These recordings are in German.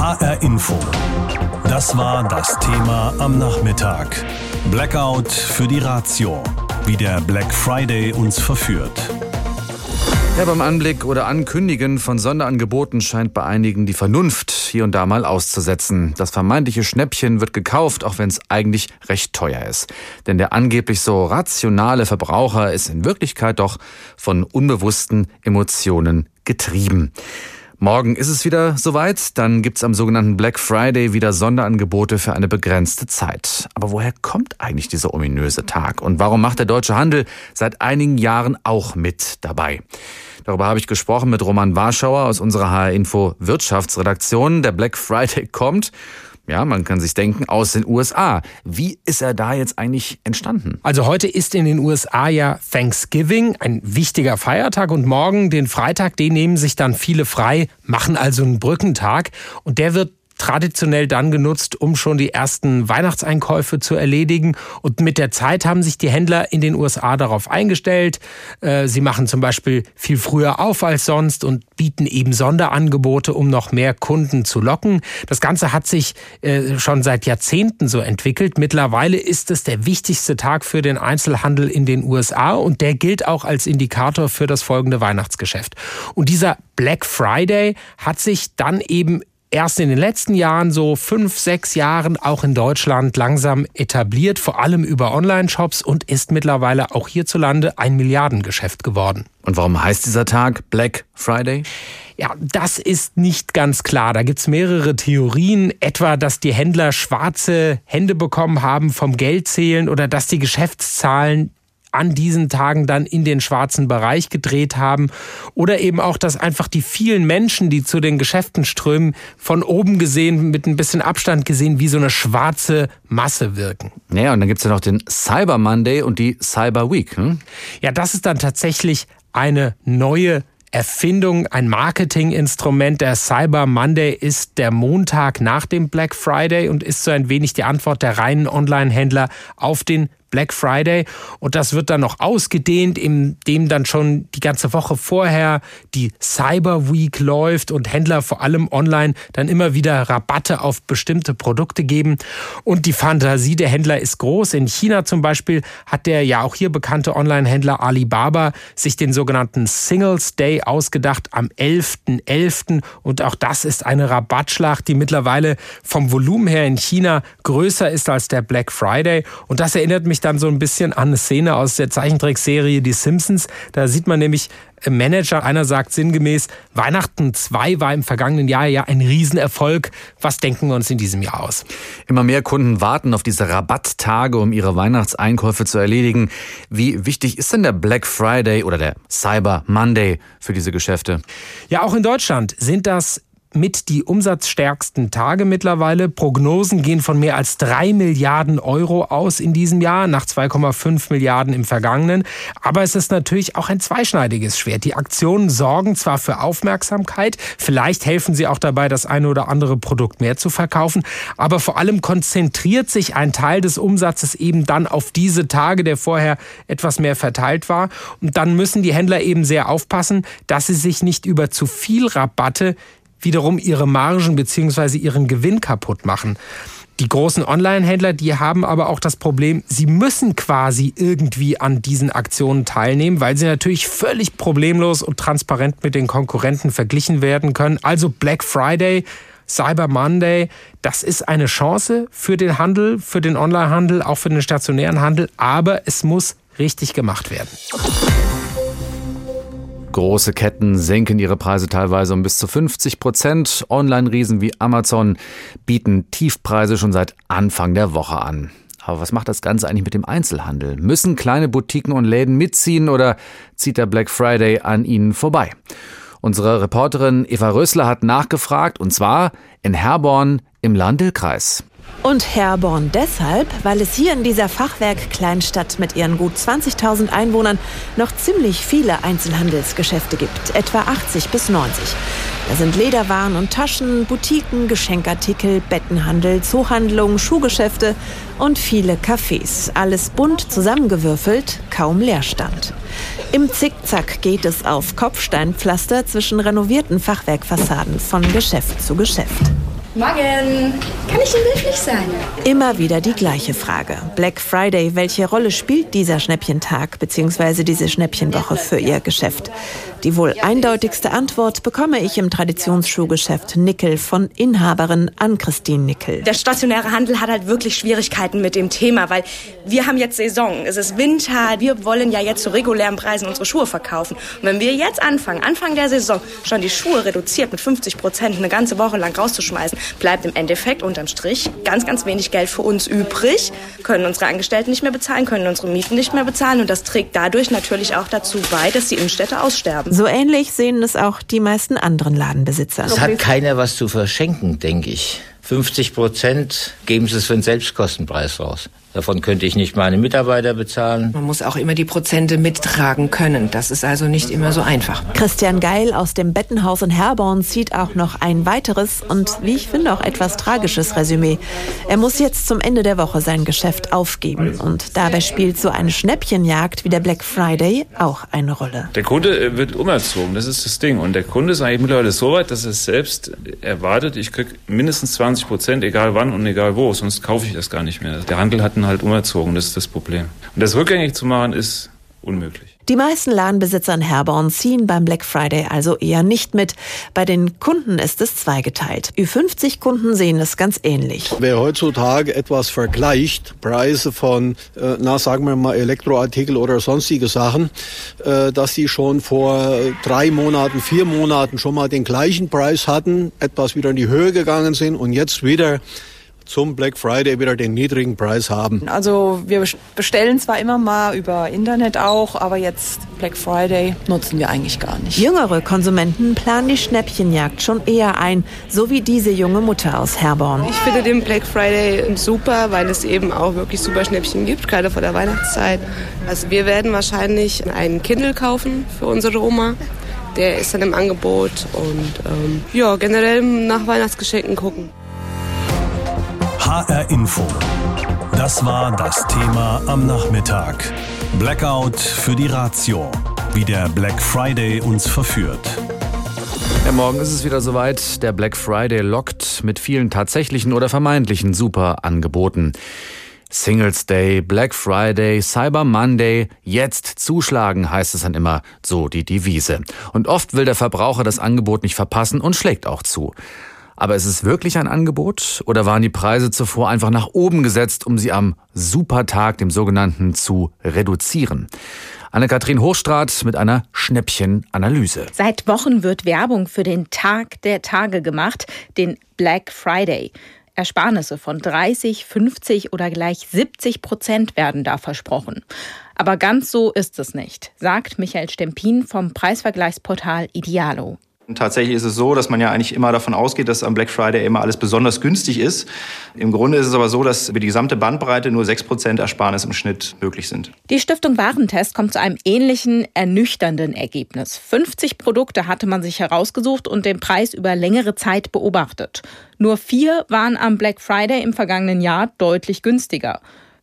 HR Info. Das war das Thema am Nachmittag. Blackout für die Ratio. Wie der Black Friday uns verführt. Ja, beim Anblick oder Ankündigen von Sonderangeboten scheint bei einigen die Vernunft hier und da mal auszusetzen. Das vermeintliche Schnäppchen wird gekauft, auch wenn es eigentlich recht teuer ist. Denn der angeblich so rationale Verbraucher ist in Wirklichkeit doch von unbewussten Emotionen getrieben. Morgen ist es wieder soweit. Dann gibt's am sogenannten Black Friday wieder Sonderangebote für eine begrenzte Zeit. Aber woher kommt eigentlich dieser ominöse Tag? Und warum macht der deutsche Handel seit einigen Jahren auch mit dabei? Darüber habe ich gesprochen mit Roman Warschauer aus unserer HR Info Wirtschaftsredaktion. Der Black Friday kommt ja, man kann sich denken, aus den USA. Wie ist er da jetzt eigentlich entstanden? Also heute ist in den USA ja Thanksgiving, ein wichtiger Feiertag und morgen, den Freitag, den nehmen sich dann viele frei, machen also einen Brückentag und der wird traditionell dann genutzt, um schon die ersten Weihnachtseinkäufe zu erledigen. Und mit der Zeit haben sich die Händler in den USA darauf eingestellt. Äh, sie machen zum Beispiel viel früher auf als sonst und bieten eben Sonderangebote, um noch mehr Kunden zu locken. Das Ganze hat sich äh, schon seit Jahrzehnten so entwickelt. Mittlerweile ist es der wichtigste Tag für den Einzelhandel in den USA und der gilt auch als Indikator für das folgende Weihnachtsgeschäft. Und dieser Black Friday hat sich dann eben erst in den letzten Jahren, so fünf, sechs Jahren, auch in Deutschland langsam etabliert, vor allem über Online-Shops und ist mittlerweile auch hierzulande ein Milliardengeschäft geworden. Und warum heißt dieser Tag Black Friday? Ja, das ist nicht ganz klar. Da gibt's mehrere Theorien, etwa, dass die Händler schwarze Hände bekommen haben vom Geldzählen oder dass die Geschäftszahlen an diesen Tagen dann in den schwarzen Bereich gedreht haben oder eben auch, dass einfach die vielen Menschen, die zu den Geschäften strömen, von oben gesehen, mit ein bisschen Abstand gesehen, wie so eine schwarze Masse wirken. Ja, und dann gibt's ja noch den Cyber Monday und die Cyber Week. Hm? Ja, das ist dann tatsächlich eine neue Erfindung, ein Marketinginstrument. Der Cyber Monday ist der Montag nach dem Black Friday und ist so ein wenig die Antwort der reinen Online-Händler auf den Black Friday und das wird dann noch ausgedehnt, indem dann schon die ganze Woche vorher die Cyber Week läuft und Händler vor allem online dann immer wieder Rabatte auf bestimmte Produkte geben und die Fantasie der Händler ist groß. In China zum Beispiel hat der ja auch hier bekannte Online-Händler Alibaba sich den sogenannten Singles Day ausgedacht am 11.11. .11. und auch das ist eine Rabattschlacht, die mittlerweile vom Volumen her in China größer ist als der Black Friday und das erinnert mich mich dann so ein bisschen an eine Szene aus der Zeichentrickserie Die Simpsons. Da sieht man nämlich Manager, einer sagt sinngemäß, Weihnachten 2 war im vergangenen Jahr ja ein Riesenerfolg. Was denken wir uns in diesem Jahr aus? Immer mehr Kunden warten auf diese Rabatttage, um ihre Weihnachtseinkäufe zu erledigen. Wie wichtig ist denn der Black Friday oder der Cyber Monday für diese Geschäfte? Ja, auch in Deutschland sind das mit die umsatzstärksten Tage mittlerweile. Prognosen gehen von mehr als drei Milliarden Euro aus in diesem Jahr, nach 2,5 Milliarden im vergangenen. Aber es ist natürlich auch ein zweischneidiges Schwert. Die Aktionen sorgen zwar für Aufmerksamkeit, vielleicht helfen sie auch dabei, das eine oder andere Produkt mehr zu verkaufen, aber vor allem konzentriert sich ein Teil des Umsatzes eben dann auf diese Tage, der vorher etwas mehr verteilt war. Und dann müssen die Händler eben sehr aufpassen, dass sie sich nicht über zu viel Rabatte wiederum ihre Margen bzw. ihren Gewinn kaputt machen. Die großen Online-Händler, die haben aber auch das Problem, sie müssen quasi irgendwie an diesen Aktionen teilnehmen, weil sie natürlich völlig problemlos und transparent mit den Konkurrenten verglichen werden können. Also Black Friday, Cyber Monday, das ist eine Chance für den Handel, für den Online-Handel, auch für den stationären Handel, aber es muss richtig gemacht werden. Große Ketten senken ihre Preise teilweise um bis zu 50 Prozent. Online-Riesen wie Amazon bieten Tiefpreise schon seit Anfang der Woche an. Aber was macht das Ganze eigentlich mit dem Einzelhandel? Müssen kleine Boutiquen und Läden mitziehen oder zieht der Black Friday an ihnen vorbei? Unsere Reporterin Eva Rösler hat nachgefragt, und zwar in Herborn im Landil-Kreis. Und Herborn deshalb, weil es hier in dieser Fachwerk-Kleinstadt mit ihren gut 20.000 Einwohnern noch ziemlich viele Einzelhandelsgeschäfte gibt, etwa 80 bis 90. Da sind Lederwaren und Taschen, Boutiquen, Geschenkartikel, Bettenhandel, Zoohandlungen, Schuhgeschäfte und viele Cafés. Alles bunt zusammengewürfelt, kaum Leerstand. Im Zickzack geht es auf Kopfsteinpflaster zwischen renovierten Fachwerkfassaden von Geschäft zu Geschäft. Morgen. Kann ich Ihnen behilflich sein? Immer wieder die gleiche Frage. Black Friday, welche Rolle spielt dieser Schnäppchentag bzw. diese Schnäppchenwoche für Ihr Geschäft? Die wohl eindeutigste Antwort bekomme ich im Traditionsschuhgeschäft Nickel von Inhaberin Ann-Christine Nickel. Der stationäre Handel hat halt wirklich Schwierigkeiten mit dem Thema, weil wir haben jetzt Saison, es ist Winter, wir wollen ja jetzt zu regulären Preisen unsere Schuhe verkaufen. Und wenn wir jetzt anfangen, Anfang der Saison, schon die Schuhe reduziert mit 50 Prozent eine ganze Woche lang rauszuschmeißen, bleibt im Endeffekt unterm Strich ganz, ganz wenig Geld für uns übrig, können unsere Angestellten nicht mehr bezahlen, können unsere Mieten nicht mehr bezahlen und das trägt dadurch natürlich auch dazu bei, dass die Innenstädte aussterben. So ähnlich sehen es auch die meisten anderen Ladenbesitzer. Es hat keiner was zu verschenken, denke ich. 50 Prozent geben sie es für den Selbstkostenpreis raus. Davon könnte ich nicht meine Mitarbeiter bezahlen. Man muss auch immer die Prozente mittragen können. Das ist also nicht immer so einfach. Christian Geil aus dem Bettenhaus in Herborn zieht auch noch ein weiteres und wie ich finde auch etwas tragisches Resümee. Er muss jetzt zum Ende der Woche sein Geschäft aufgeben und dabei spielt so eine Schnäppchenjagd wie der Black Friday auch eine Rolle. Der Kunde äh, wird umerzogen, das ist das Ding. Und der Kunde ist eigentlich mittlerweile so weit, dass er selbst erwartet, ich kriege mindestens 20 Prozent, egal wann und egal wo, sonst kaufe ich das gar nicht mehr. Der Handel hat halt umerzogen, das ist das Problem. Und das rückgängig zu machen, ist unmöglich. Die meisten Ladenbesitzer in Herborn ziehen beim Black Friday also eher nicht mit. Bei den Kunden ist es zweigeteilt. Ü50-Kunden sehen es ganz ähnlich. Wer heutzutage etwas vergleicht, Preise von, äh, na sagen wir mal Elektroartikel oder sonstige Sachen, äh, dass die schon vor drei Monaten, vier Monaten schon mal den gleichen Preis hatten, etwas wieder in die Höhe gegangen sind und jetzt wieder zum Black Friday wieder den niedrigen Preis haben. Also wir bestellen zwar immer mal über Internet auch, aber jetzt Black Friday nutzen wir eigentlich gar nicht. Jüngere Konsumenten planen die Schnäppchenjagd schon eher ein, so wie diese junge Mutter aus Herborn. Ich finde den Black Friday super, weil es eben auch wirklich super Schnäppchen gibt, gerade vor der Weihnachtszeit. Also wir werden wahrscheinlich einen Kindle kaufen für unsere Oma. Der ist dann im Angebot und ähm, ja, generell nach Weihnachtsgeschenken gucken. HR Info. Das war das Thema am Nachmittag. Blackout für die Ratio. Wie der Black Friday uns verführt. Ja, morgen ist es wieder soweit. Der Black Friday lockt mit vielen tatsächlichen oder vermeintlichen Superangeboten. Singles Day, Black Friday, Cyber Monday, jetzt zuschlagen, heißt es dann immer, so die Devise. Und oft will der Verbraucher das Angebot nicht verpassen und schlägt auch zu. Aber ist es wirklich ein Angebot oder waren die Preise zuvor einfach nach oben gesetzt, um sie am Supertag, dem sogenannten, zu reduzieren? Anne-Kathrin Hochstrat mit einer Schnäppchenanalyse. Seit Wochen wird Werbung für den Tag der Tage gemacht, den Black Friday. Ersparnisse von 30, 50 oder gleich 70 Prozent werden da versprochen. Aber ganz so ist es nicht, sagt Michael Stempin vom Preisvergleichsportal Idealo. Tatsächlich ist es so, dass man ja eigentlich immer davon ausgeht, dass am Black Friday immer alles besonders günstig ist. Im Grunde ist es aber so, dass über die gesamte Bandbreite nur 6% Ersparnis im Schnitt möglich sind. Die Stiftung Warentest kommt zu einem ähnlichen, ernüchternden Ergebnis. 50 Produkte hatte man sich herausgesucht und den Preis über längere Zeit beobachtet. Nur vier waren am Black Friday im vergangenen Jahr deutlich günstiger.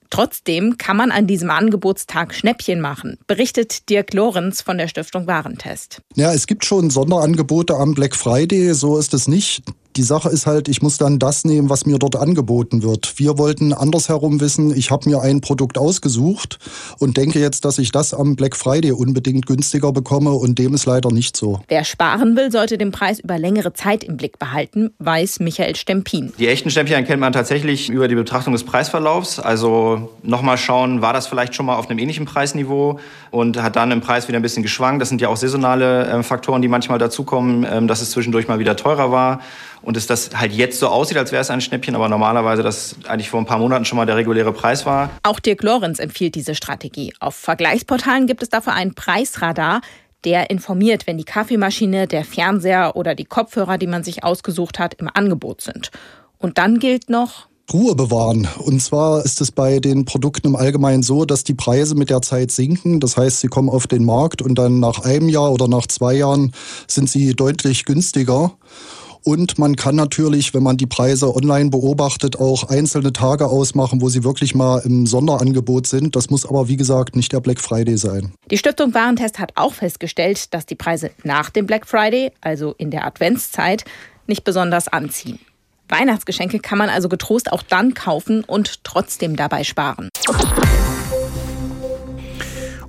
Trotzdem kann man an diesem Angebotstag Schnäppchen machen, berichtet Dirk Lorenz von der Stiftung Warentest. Ja, es gibt schon Sonderangebote am Black Friday, so ist es nicht. Die Sache ist halt, ich muss dann das nehmen, was mir dort angeboten wird. Wir wollten andersherum wissen, ich habe mir ein Produkt ausgesucht und denke jetzt, dass ich das am Black Friday unbedingt günstiger bekomme und dem ist leider nicht so. Wer sparen will, sollte den Preis über längere Zeit im Blick behalten, weiß Michael Stempin. Die echten Stempchen kennt man tatsächlich über die Betrachtung des Preisverlaufs. Also nochmal schauen, war das vielleicht schon mal auf einem ähnlichen Preisniveau und hat dann im Preis wieder ein bisschen geschwankt. Das sind ja auch saisonale äh, Faktoren, die manchmal dazukommen, äh, dass es zwischendurch mal wieder teurer war und es das halt jetzt so aussieht, als wäre es ein Schnäppchen, aber normalerweise das eigentlich vor ein paar Monaten schon mal der reguläre Preis war. Auch Dirk Lorenz empfiehlt diese Strategie. Auf Vergleichsportalen gibt es dafür ein Preisradar, der informiert, wenn die Kaffeemaschine, der Fernseher oder die Kopfhörer, die man sich ausgesucht hat, im Angebot sind. Und dann gilt noch, Ruhe bewahren. Und zwar ist es bei den Produkten im Allgemeinen so, dass die Preise mit der Zeit sinken. Das heißt, sie kommen auf den Markt und dann nach einem Jahr oder nach zwei Jahren sind sie deutlich günstiger. Und man kann natürlich, wenn man die Preise online beobachtet, auch einzelne Tage ausmachen, wo sie wirklich mal im Sonderangebot sind. Das muss aber, wie gesagt, nicht der Black Friday sein. Die Stiftung Warentest hat auch festgestellt, dass die Preise nach dem Black Friday, also in der Adventszeit, nicht besonders anziehen. Weihnachtsgeschenke kann man also getrost auch dann kaufen und trotzdem dabei sparen.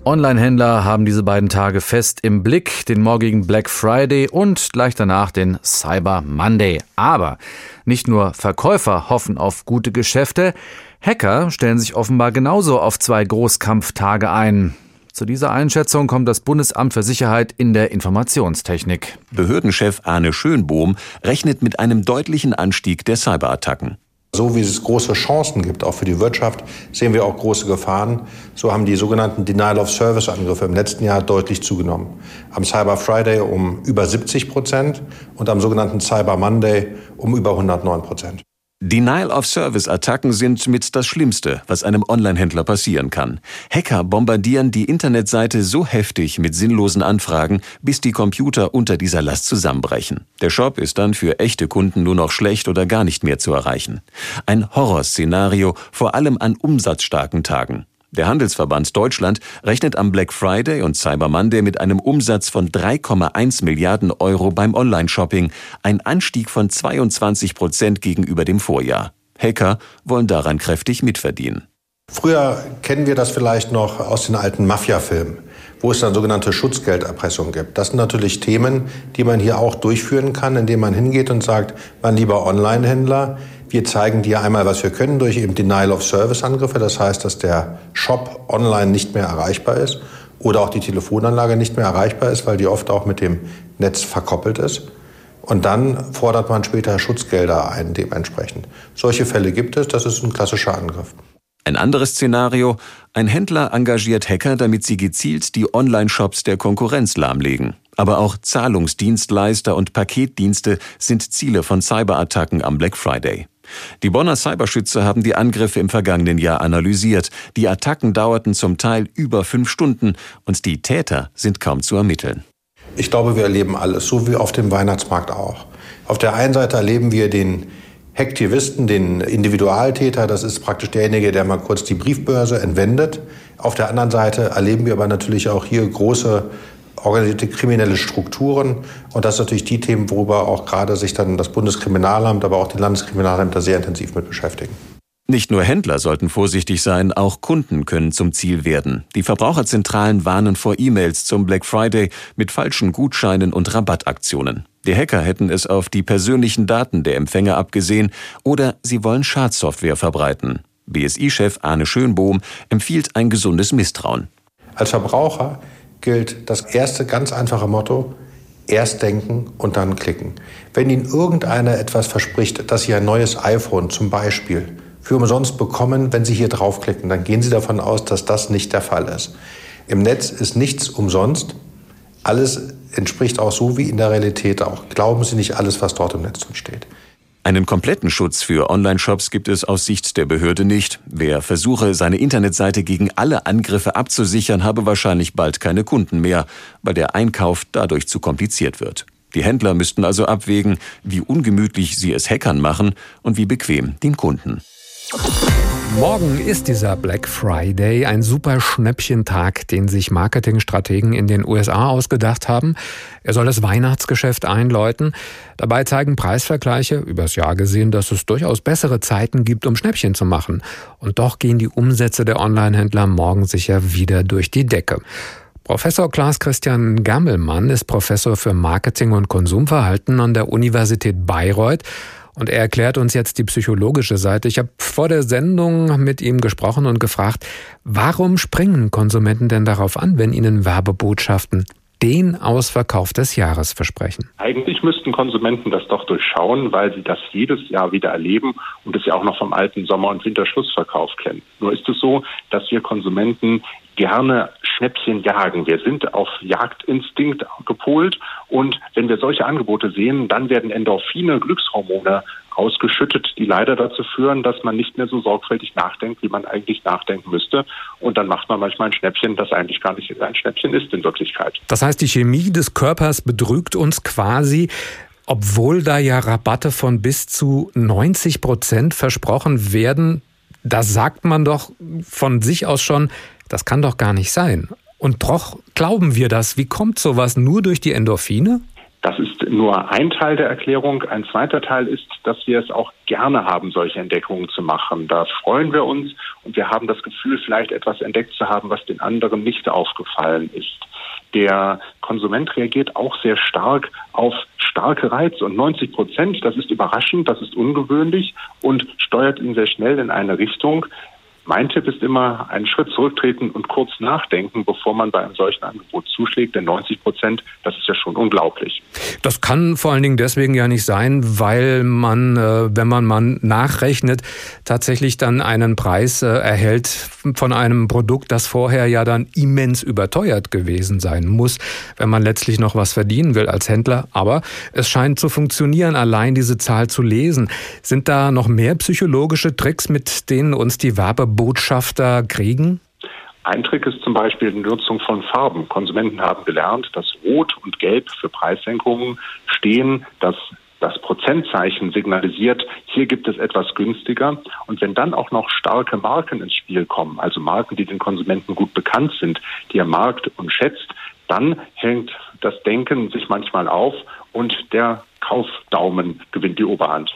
Online-Händler haben diese beiden Tage fest im Blick, den morgigen Black Friday und gleich danach den Cyber Monday. Aber nicht nur Verkäufer hoffen auf gute Geschäfte, Hacker stellen sich offenbar genauso auf zwei Großkampftage ein. Zu dieser Einschätzung kommt das Bundesamt für Sicherheit in der Informationstechnik. Behördenchef Arne Schönbohm rechnet mit einem deutlichen Anstieg der Cyberattacken. So wie es große Chancen gibt, auch für die Wirtschaft, sehen wir auch große Gefahren. So haben die sogenannten Denial-of-Service-Angriffe im letzten Jahr deutlich zugenommen. Am Cyber Friday um über 70 Prozent und am sogenannten Cyber Monday um über 109 Prozent. Denial-of-Service-Attacken sind mit das Schlimmste, was einem Online-Händler passieren kann. Hacker bombardieren die Internetseite so heftig mit sinnlosen Anfragen, bis die Computer unter dieser Last zusammenbrechen. Der Shop ist dann für echte Kunden nur noch schlecht oder gar nicht mehr zu erreichen. Ein Horrorszenario, vor allem an umsatzstarken Tagen. Der Handelsverband Deutschland rechnet am Black Friday und Cyber Monday mit einem Umsatz von 3,1 Milliarden Euro beim Online-Shopping, ein Anstieg von 22 Prozent gegenüber dem Vorjahr. Hacker wollen daran kräftig mitverdienen. Früher kennen wir das vielleicht noch aus den alten Mafia-Filmen, wo es dann sogenannte Schutzgelderpressung gibt. Das sind natürlich Themen, die man hier auch durchführen kann, indem man hingeht und sagt, mein lieber Online-Händler, wir zeigen dir einmal, was wir können durch eben Denial-of-Service-Angriffe. Das heißt, dass der Shop online nicht mehr erreichbar ist oder auch die Telefonanlage nicht mehr erreichbar ist, weil die oft auch mit dem Netz verkoppelt ist. Und dann fordert man später Schutzgelder ein dementsprechend. Solche Fälle gibt es, das ist ein klassischer Angriff. Ein anderes Szenario, ein Händler engagiert Hacker, damit sie gezielt die Online-Shops der Konkurrenz lahmlegen. Aber auch Zahlungsdienstleister und Paketdienste sind Ziele von Cyberattacken am Black Friday. Die Bonner Cyberschützer haben die Angriffe im vergangenen Jahr analysiert. Die Attacken dauerten zum Teil über fünf Stunden und die Täter sind kaum zu ermitteln. Ich glaube, wir erleben alles, so wie auf dem Weihnachtsmarkt auch. Auf der einen Seite erleben wir den Hektivisten, den Individualtäter, das ist praktisch derjenige, der mal kurz die Briefbörse entwendet. Auf der anderen Seite erleben wir aber natürlich auch hier große organisierte kriminelle Strukturen. Und das sind natürlich die Themen, worüber auch gerade sich dann das Bundeskriminalamt, aber auch die Landeskriminalämter sehr intensiv mit beschäftigen. Nicht nur Händler sollten vorsichtig sein, auch Kunden können zum Ziel werden. Die Verbraucherzentralen warnen vor E-Mails zum Black Friday mit falschen Gutscheinen und Rabattaktionen. Die Hacker hätten es auf die persönlichen Daten der Empfänger abgesehen oder sie wollen Schadsoftware verbreiten. BSI-Chef Arne Schönbohm empfiehlt ein gesundes Misstrauen. Als Verbraucher gilt das erste ganz einfache Motto, erst denken und dann klicken. Wenn Ihnen irgendeiner etwas verspricht, dass Sie ein neues iPhone zum Beispiel für umsonst bekommen, wenn Sie hier draufklicken, dann gehen Sie davon aus, dass das nicht der Fall ist. Im Netz ist nichts umsonst. Alles entspricht auch so wie in der Realität auch. Glauben Sie nicht alles, was dort im Netz steht. Einen kompletten Schutz für Online-Shops gibt es aus Sicht der Behörde nicht. Wer versuche, seine Internetseite gegen alle Angriffe abzusichern, habe wahrscheinlich bald keine Kunden mehr, weil der Einkauf dadurch zu kompliziert wird. Die Händler müssten also abwägen, wie ungemütlich sie es Hackern machen und wie bequem den Kunden. Morgen ist dieser Black Friday ein super Schnäppchentag, den sich Marketingstrategen in den USA ausgedacht haben. Er soll das Weihnachtsgeschäft einläuten. Dabei zeigen Preisvergleiche übers Jahr gesehen, dass es durchaus bessere Zeiten gibt, um Schnäppchen zu machen. Und doch gehen die Umsätze der Onlinehändler morgen sicher wieder durch die Decke. Professor Klaas Christian Gammelmann ist Professor für Marketing und Konsumverhalten an der Universität Bayreuth und er erklärt uns jetzt die psychologische Seite. Ich habe vor der Sendung mit ihm gesprochen und gefragt, warum springen Konsumenten denn darauf an, wenn ihnen Werbebotschaften den Ausverkauf des Jahres versprechen? Eigentlich müssten Konsumenten das doch durchschauen, weil sie das jedes Jahr wieder erleben und es ja auch noch vom alten Sommer- und Winterschlussverkauf kennen. Nur ist es so, dass wir Konsumenten gerne Schnäppchen jagen. Wir sind auf Jagdinstinkt gepolt und wenn wir solche Angebote sehen, dann werden Endorphine, Glückshormone ausgeschüttet, die leider dazu führen, dass man nicht mehr so sorgfältig nachdenkt, wie man eigentlich nachdenken müsste. Und dann macht man manchmal ein Schnäppchen, das eigentlich gar nicht ein Schnäppchen ist in Wirklichkeit. Das heißt, die Chemie des Körpers betrügt uns quasi obwohl da ja Rabatte von bis zu 90 Prozent versprochen werden, da sagt man doch von sich aus schon, das kann doch gar nicht sein. Und doch glauben wir das. Wie kommt sowas nur durch die Endorphine? Das ist nur ein Teil der Erklärung. Ein zweiter Teil ist, dass wir es auch gerne haben, solche Entdeckungen zu machen. Da freuen wir uns und wir haben das Gefühl, vielleicht etwas entdeckt zu haben, was den anderen nicht aufgefallen ist. Der Konsument reagiert auch sehr stark auf starke Reize und 90 Prozent, das ist überraschend, das ist ungewöhnlich und steuert ihn sehr schnell in eine Richtung, mein Tipp ist immer, einen Schritt zurücktreten und kurz nachdenken, bevor man bei einem solchen Angebot zuschlägt. Denn 90 Prozent, das ist ja schon unglaublich. Das kann vor allen Dingen deswegen ja nicht sein, weil man, äh, wenn man mal nachrechnet, tatsächlich dann einen Preis äh, erhält von einem Produkt, das vorher ja dann immens überteuert gewesen sein muss, wenn man letztlich noch was verdienen will als Händler. Aber es scheint zu funktionieren, allein diese Zahl zu lesen. Sind da noch mehr psychologische Tricks, mit denen uns die Werbe Botschafter kriegen? Ein Trick ist zum Beispiel die Nutzung von Farben. Konsumenten haben gelernt, dass Rot und Gelb für Preissenkungen stehen, dass das Prozentzeichen signalisiert, hier gibt es etwas günstiger. Und wenn dann auch noch starke Marken ins Spiel kommen, also Marken, die den Konsumenten gut bekannt sind, die er markt und schätzt, dann hängt das Denken sich manchmal auf und der Kaufdaumen gewinnt die Oberhand.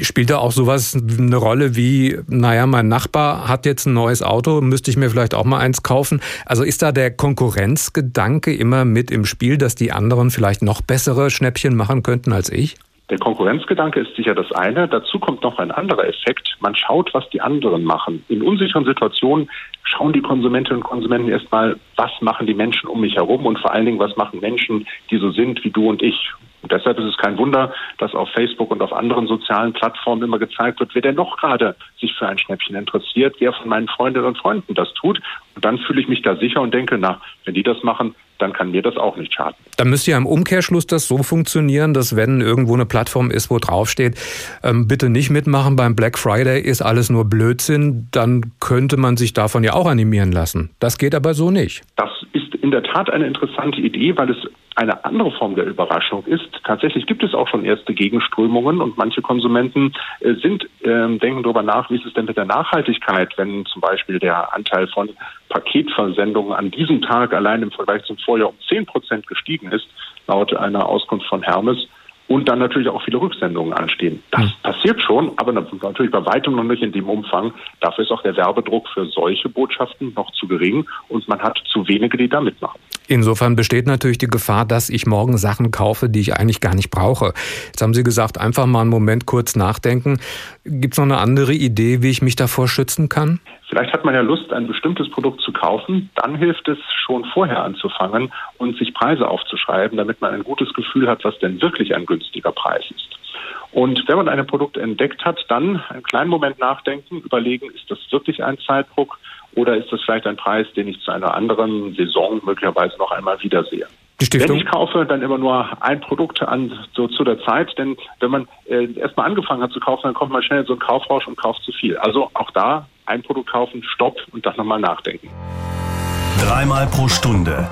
Spielt da auch sowas eine Rolle wie, naja, mein Nachbar hat jetzt ein neues Auto, müsste ich mir vielleicht auch mal eins kaufen? Also ist da der Konkurrenzgedanke immer mit im Spiel, dass die anderen vielleicht noch bessere Schnäppchen machen könnten als ich? Der Konkurrenzgedanke ist sicher das eine. Dazu kommt noch ein anderer Effekt. Man schaut, was die anderen machen. In unsicheren Situationen schauen die Konsumentinnen und Konsumenten erstmal, was machen die Menschen um mich herum und vor allen Dingen, was machen Menschen, die so sind wie du und ich. Und deshalb ist es kein Wunder, dass auf Facebook und auf anderen sozialen Plattformen immer gezeigt wird, wer denn noch gerade sich für ein Schnäppchen interessiert, wer von meinen Freundinnen und Freunden das tut. Und dann fühle ich mich da sicher und denke, na, wenn die das machen, dann kann mir das auch nicht schaden. Dann müsste ja im Umkehrschluss das so funktionieren, dass wenn irgendwo eine Plattform ist, wo draufsteht, ähm, bitte nicht mitmachen beim Black Friday, ist alles nur Blödsinn, dann könnte man sich davon ja auch animieren lassen. Das geht aber so nicht. Das ist in der Tat eine interessante Idee, weil es eine andere Form der Überraschung ist. Tatsächlich gibt es auch schon erste Gegenströmungen und manche Konsumenten äh, sind, äh, denken darüber nach, wie ist es denn mit der Nachhaltigkeit, wenn zum Beispiel der Anteil von Paketversendungen an diesem Tag allein im Vergleich zum Vorjahr um 10 Prozent gestiegen ist, laut einer Auskunft von Hermes und dann natürlich auch viele Rücksendungen anstehen. Das mhm. passiert schon, aber natürlich bei weitem noch nicht in dem Umfang. Dafür ist auch der Werbedruck für solche Botschaften noch zu gering und man hat zu wenige, die da mitmachen. Insofern besteht natürlich die Gefahr, dass ich morgen Sachen kaufe, die ich eigentlich gar nicht brauche. Jetzt haben Sie gesagt, einfach mal einen Moment kurz nachdenken. Gibt es noch eine andere Idee, wie ich mich davor schützen kann? Vielleicht hat man ja Lust, ein bestimmtes Produkt zu kaufen. Dann hilft es schon vorher anzufangen und sich Preise aufzuschreiben, damit man ein gutes Gefühl hat, was denn wirklich ein günstiger Preis ist. Und wenn man ein Produkt entdeckt hat, dann einen kleinen Moment nachdenken, überlegen, ist das wirklich ein Zeitdruck oder ist das vielleicht ein Preis, den ich zu einer anderen Saison möglicherweise noch einmal wiedersehe? Wenn ich kaufe, dann immer nur ein Produkt an so zu der Zeit, denn wenn man äh, erstmal angefangen hat zu kaufen, dann kommt man schnell in so einen Kaufrausch und kauft zu viel. Also auch da ein Produkt kaufen, Stopp und dann nochmal nachdenken. Dreimal pro Stunde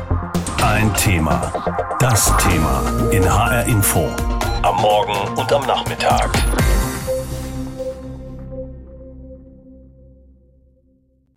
ein Thema. Das Thema in HR Info. Am Morgen und am Nachmittag.